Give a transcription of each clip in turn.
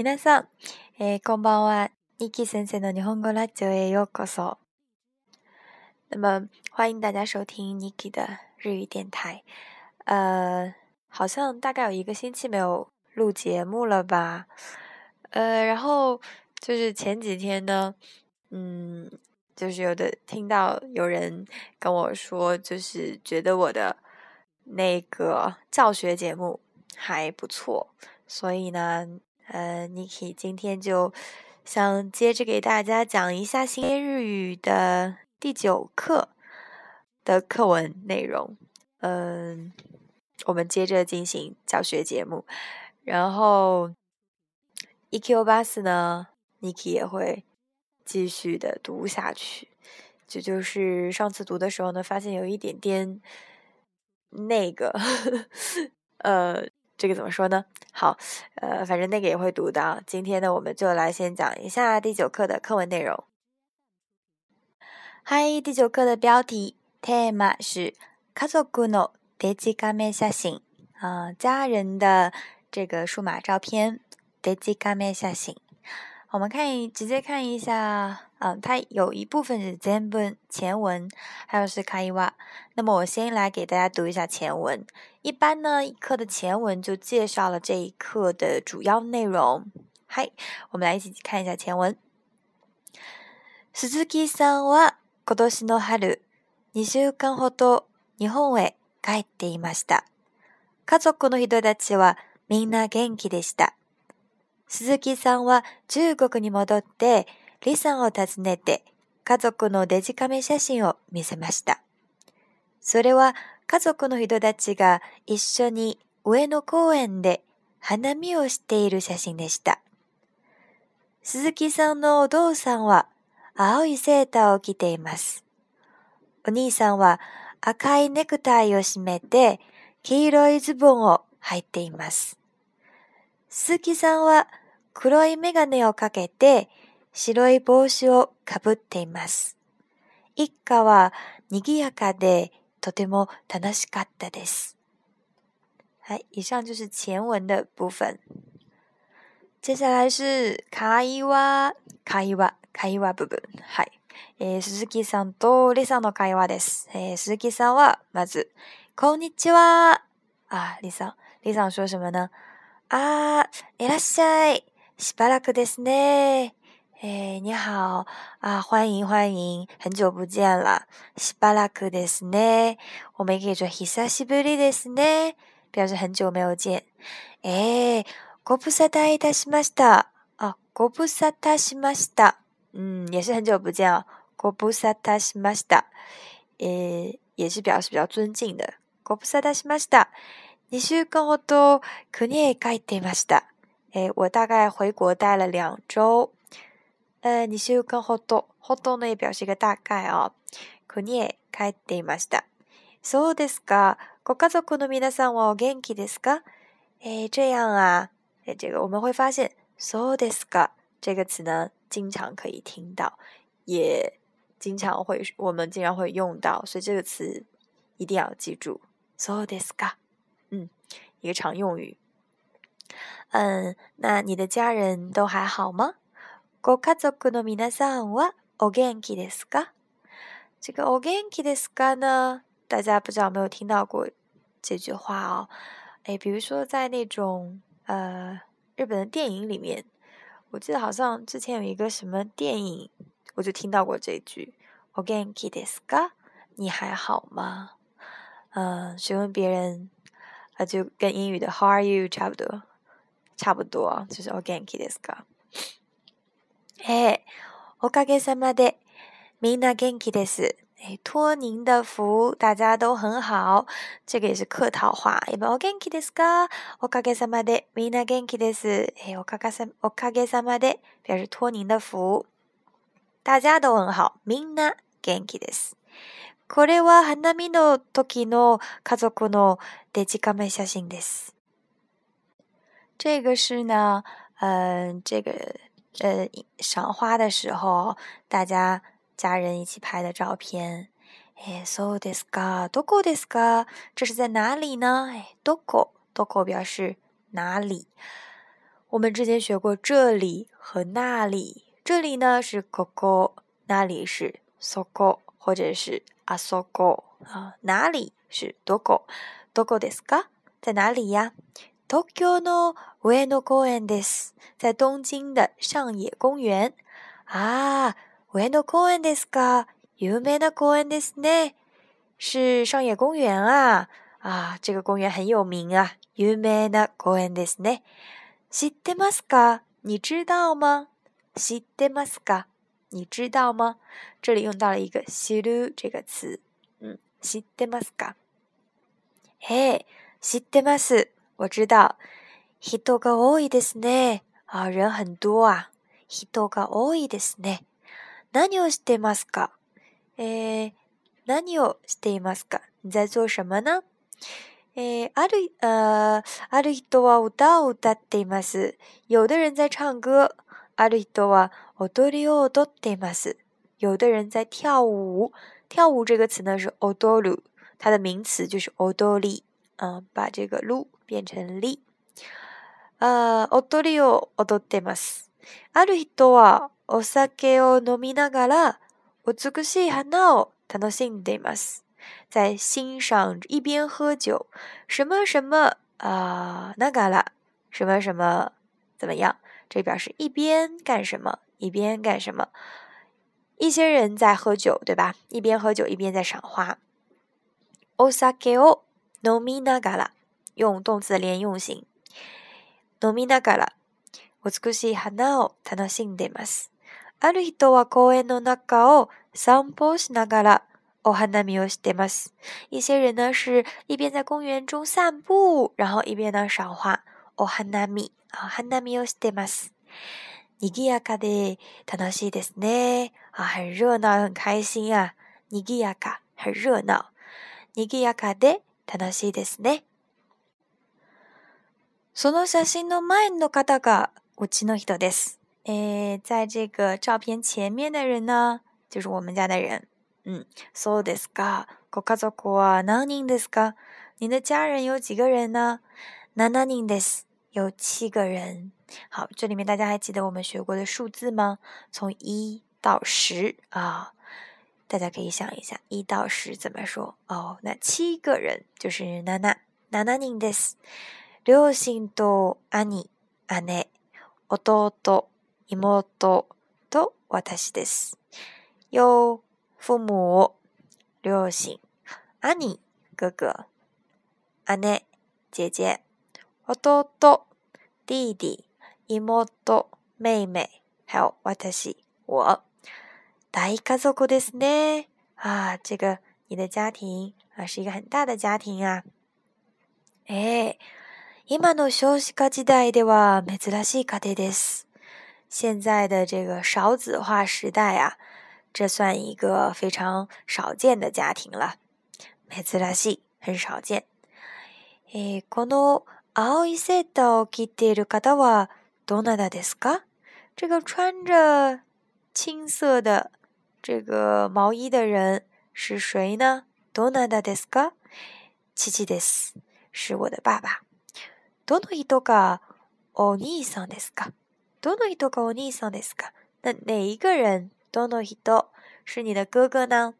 皆さん、こんばんは。ニキ先生の日本語ラジオへようこそ。那么欢迎大家收听妮基的日语电台。呃，好像大概有一个星期没有录节目了吧？呃，然后就是前几天呢，嗯，就是有的听到有人跟我说，就是觉得我的那个教学节目还不错，所以呢。呃，Niki 今天就想接着给大家讲一下新日语的第九课的课文内容。嗯，我们接着进行教学节目，然后 EQ 八四呢，Niki 也会继续的读下去。就就是上次读的时候呢，发现有一点点那个，呃。这个怎么说呢？好，呃，反正那个也会读的啊。今天呢，我们就来先讲一下第九课的课文内容。嗨，第九课的标题 e ーマ是カズコのデジカメ写真啊，家人的这个数码照片デジカメ写真。我们看，直接看一下。啊、嗯，它有一部分是前文前文，还有是卡伊哇。那么我先来给大家读一下前文。一般呢，一课的前文就介绍了这一课的主要内容。嗨，我们来一起看一下前文。鈴木さんは今年の春、2週間ほど日本へ帰っていました。家族の人たちはみんな元気でした。鈴木さんは中国に戻って李さんを訪ねて家族のデジカメ写真を見せました。それは家族の人たちが一緒に上野公園で花見をしている写真でした。鈴木さんのお父さんは青いセーターを着ています。お兄さんは赤いネクタイを締めて黄色いズボンを履いています。鈴木さんは黒いメガネをかけて白い帽子をかぶっています。一家は賑やかでとても楽しかったです。はい、以上就是前文的部分。接下来是会話、会話、会話部分。はい。えー、鈴木さんとリさんの会話です。えー、鈴木さんは、まず、こんにちは。あ、リさん。リさん说什么な。あー、いらっしゃい。しばらくですね。哎，你好啊！欢迎欢迎，很久不见了。しばらくですね，我们也可以说久しぶりですね，表示很久没有见。え、ご無沙汰いたしました。啊，ご無沙汰しました。嗯，也是很久不见啊。ご無沙汰しました。诶，也是表示比较尊敬的。ご無沙汰しました。你去更多、更远一点吗？是的。哎，我大概回国待了两周。二周間ほっとほっ呢，表示し大概帰国に帰っていました。そうですか。ご家族の皆さんお元気ですか？哎，这样啊。哎，这个我们会发现“そうですか”这个词呢，经常可以听到，也经常会我们经常会用到，所以这个词一定要记住。そうですか。嗯，一个常用语。嗯，那你的家人都还好吗？ご家族の皆さんはお元気ですか？这个“お元気ですか”呢，大家不知道有没有听到过这句话哦？哎，比如说在那种呃日本的电影里面，我记得好像之前有一个什么电影，我就听到过这句“お元気ですか”，你还好吗？嗯，询问别人，啊，就跟英语的 “How are you” 差不多，差不多就是“お元気ですか”。哎，おかげさまでみんな元気です。哎，托您的福，大家都很好。这个也是客套话。え、元気ですか？おかげさまでみんな元気です。哎，おかげさ、おかげさまで表示托您的福。大家都う好。は？みんな元気です。これは花見の時の家族のデジカメ写真です。这个是呢，呃，这个。呃，赏花的时候，大家家人一起拍的照片。哎，どこですか？どこですか？这是在哪里呢？哎，d o ど o 表示哪里。我们之前学过这里和那里。这里呢是ここ，那里是そ o 或者是 o そ o 啊。哪里是どこ？どこですか？在哪里呀？東京の上野公園です。在东京的上野公園啊。上野公園ですか？有名な公園ですね。是上野公啊啊，這公园很有名啊。有名公知ってますか？你知道吗？知ってますか？你知道吗？这里用到了一個「知って」這個嗯，知ってますか？哎，知ってます。我知道，人が多いですね。啊，人很多啊。人が多いですね。何をしてますか？诶，何をしていますか？你在做什么呢？诶，あるあある人は歌を歌ってます。有的人在唱歌。ある人は踊りを踊ってます。有的人在跳舞。跳舞这个词呢是踊る，它的名词就是踊り。嗯，把这个る。便利。お踊りを踊ってます。ある人はお酒を飲みながら、美しい花を楽しんでいます。を飲みながら、お酒を飲みながら、酒を飲みながら、お酒を飲みながら、お酒を飲みながら、お酒を飲酒を酒を飲みながお酒を飲みながら、お用動詞連用型。飲みながら、美しい花を楽しんでいます。ある人は公園の中を散歩しながらお花見をしてます。一些人呢是一边在公園中散步，然后一边呢赏花。お花見、お花見をしてます。賑やかで楽しいですね。あ、很热闹，很开心啊。賑やか、很热闹。賑やかで楽しいですね。その写真の前のカタカウチの人です。诶，在这个照片前面的人呢，就是我们家的人。嗯，そうですか。ご家族は何人ですか？您的家人有几个人呢？有七个人。好，这里面大家还记得我们学过的数字吗？从一到十啊，大家可以想一下一到十怎么说。哦，那七个人就是ナナナナ宁ンです。両親と兄、姉、弟、妹と私です。有父母を両親、兄、哥哥、姉、姐姐、弟、弟弟、妹、妹妹、还有私、我。大家族ですね。啊，这个你的家庭是一个很大的家庭啊。え。今の少子化時代では珍しい家庭です。现在的这个少子化时代啊，这算一个非常少见的家庭了，めしい，很少见。この青色の毛衣の人は誰ですか？这个穿着青色的这个毛衣的人是谁呢？どなたですか？七です。是我的爸爸。どの人がお兄さんですかどの人がお兄さんですか那哪一个人どの人是你的哥哥呢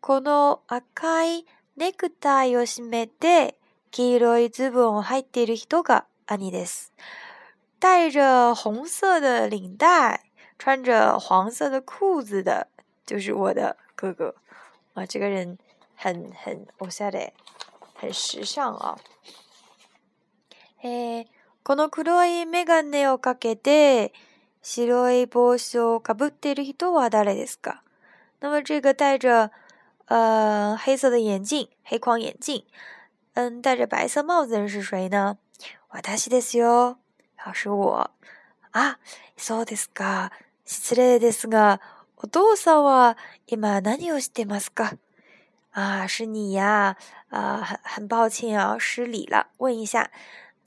この赤いネクタイを締めて黄色いズボンを入っている人が兄です。戴着红色的领带、穿着黄色的裤子的就是我的哥哥。哇，这个人很很，我下得很时尚啊、哦。えー、この黒いメガネをかけて、白い帽子をかぶっている人は誰ですか那么这个戴着呃黑色的眼镜、黑框眼镜，嗯，戴着白色帽子的人是谁呢？私ですよ。あ、是我。あ、そうですか。失礼ですが、お父さんは今何をしてますか？あ、是你呀！啊，は很抱歉啊，失礼了。问一下，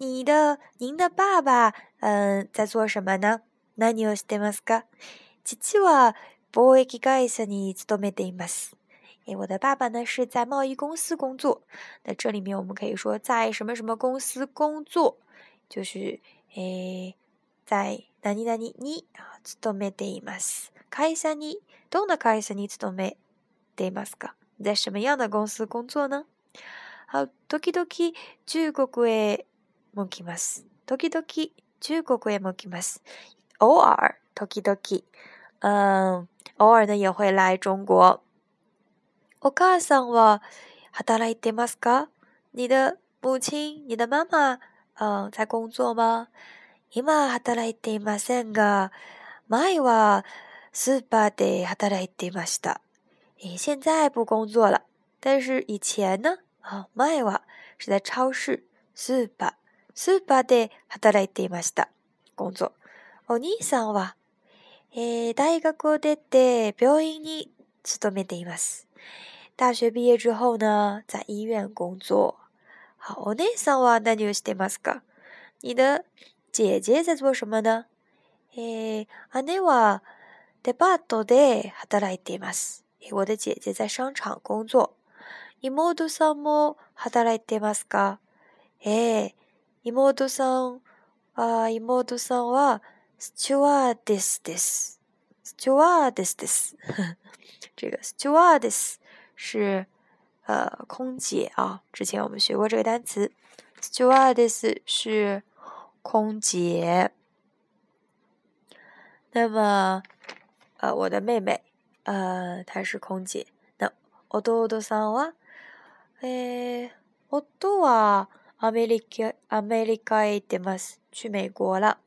你的，您的爸爸，嗯，在做什么呢？何をしてますか？父は貿易会社に勤めています。哎，我的爸爸呢是在贸易公司工作。那这里面我们可以说在什么什么公司工作，就是哎在なになに啊勤めています。会社にどんな会社に勤めていますか？在什么样的公司工作呢？好，とき中国へ。もきます。時々、中国へもきます。偶尔，ときどき，嗯，偶尔呢也会来中国。おかあさんは働いていますか？你的母亲，你的妈妈，嗯，在工作吗？今働いていませんが、前はスーパーで働いていました。现在不工作了，但是以前呢，前は是在超市，スーパー。スーパーで働いていました。ゴンゾ。お兄さんは、えー、大学を出て病院に勤めています。大学毕业之后呢，在医院工作。好，お姉さんは何をしてますか？你的姐姐在做什么呢？えー、姉はデパートで働いています。我的姐姐在商场工作。妹さんも働いていますか？えー、妹さん、あ妹さんはスチュワーデスです。スチュワーデスです。这个スチュワーデス是呃空姐啊，之前我们学过这个单词。スチュワーデス是空姐。那么，呃，我的妹妹，呃，她是空姐。那とうどさんは、え、夫はアメリカ、アメリカへ行ってます。去美国了。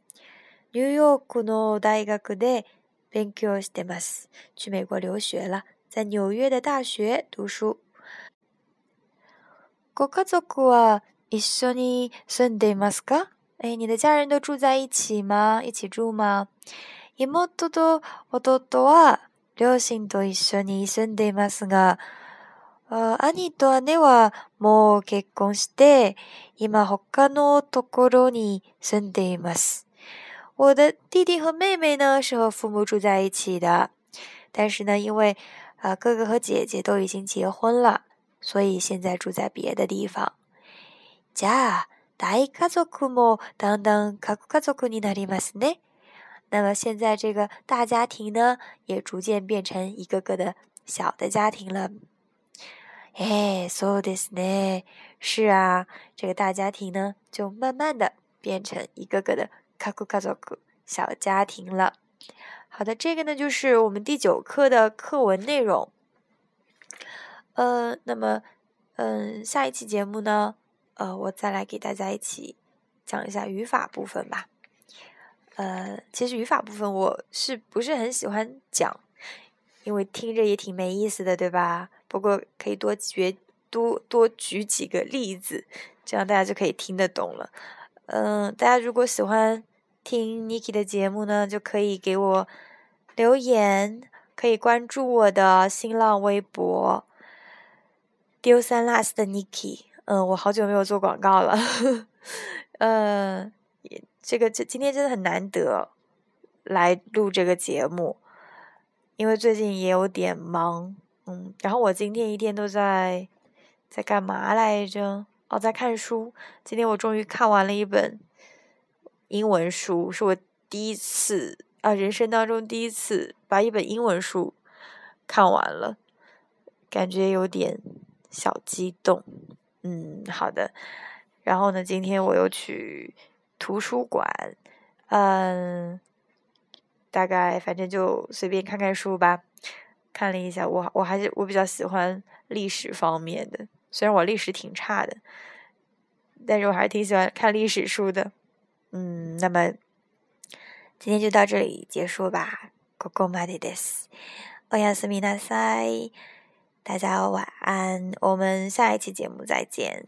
ニューヨークの大学で勉強してます。去美国留学了。在纽约的大学读书。ご家族は一緒に住んでいますかえ、你的家人都住在一起吗一起住吗妹と弟は両親と一緒に住んでいますが、あ兄と姉はもう結婚して、今他のところに住んでいます。我的弟弟和妹妹呢，是和父母住在一起的，但是呢，因为啊哥哥和姐姐都已经结婚了，所以现在住在别的地方。じゃあ大家族もだんだん各家族になりますね。那么现在这个大家庭呢，也逐渐变成一个个的小的家庭了。哎，所有的呢，是啊，这个大家庭呢，就慢慢的变成一个个的卡库卡族库小家庭了。好的，这个呢就是我们第九课的课文内容。呃，那么，嗯，下一期节目呢，呃，我再来给大家一起讲一下语法部分吧。呃，其实语法部分我是不是很喜欢讲？因为听着也挺没意思的，对吧？不过可以多举多多举几个例子，这样大家就可以听得懂了。嗯，大家如果喜欢听 Niki 的节目呢，就可以给我留言，可以关注我的新浪微博“丢三落四的 Niki”。嗯，我好久没有做广告了。嗯，这个这今天真的很难得来录这个节目，因为最近也有点忙。嗯，然后我今天一天都在在干嘛来着？哦，在看书。今天我终于看完了一本英文书，是我第一次啊，人生当中第一次把一本英文书看完了，感觉有点小激动。嗯，好的。然后呢，今天我又去图书馆，嗯，大概反正就随便看看书吧。看了一下，我我还是我比较喜欢历史方面的，虽然我历史挺差的，但是我还是挺喜欢看历史书的。嗯，那么今天就到这里结束吧。g o m a d y d a s 欧阳思密纳塞，大家晚安，我们下一期节目再见。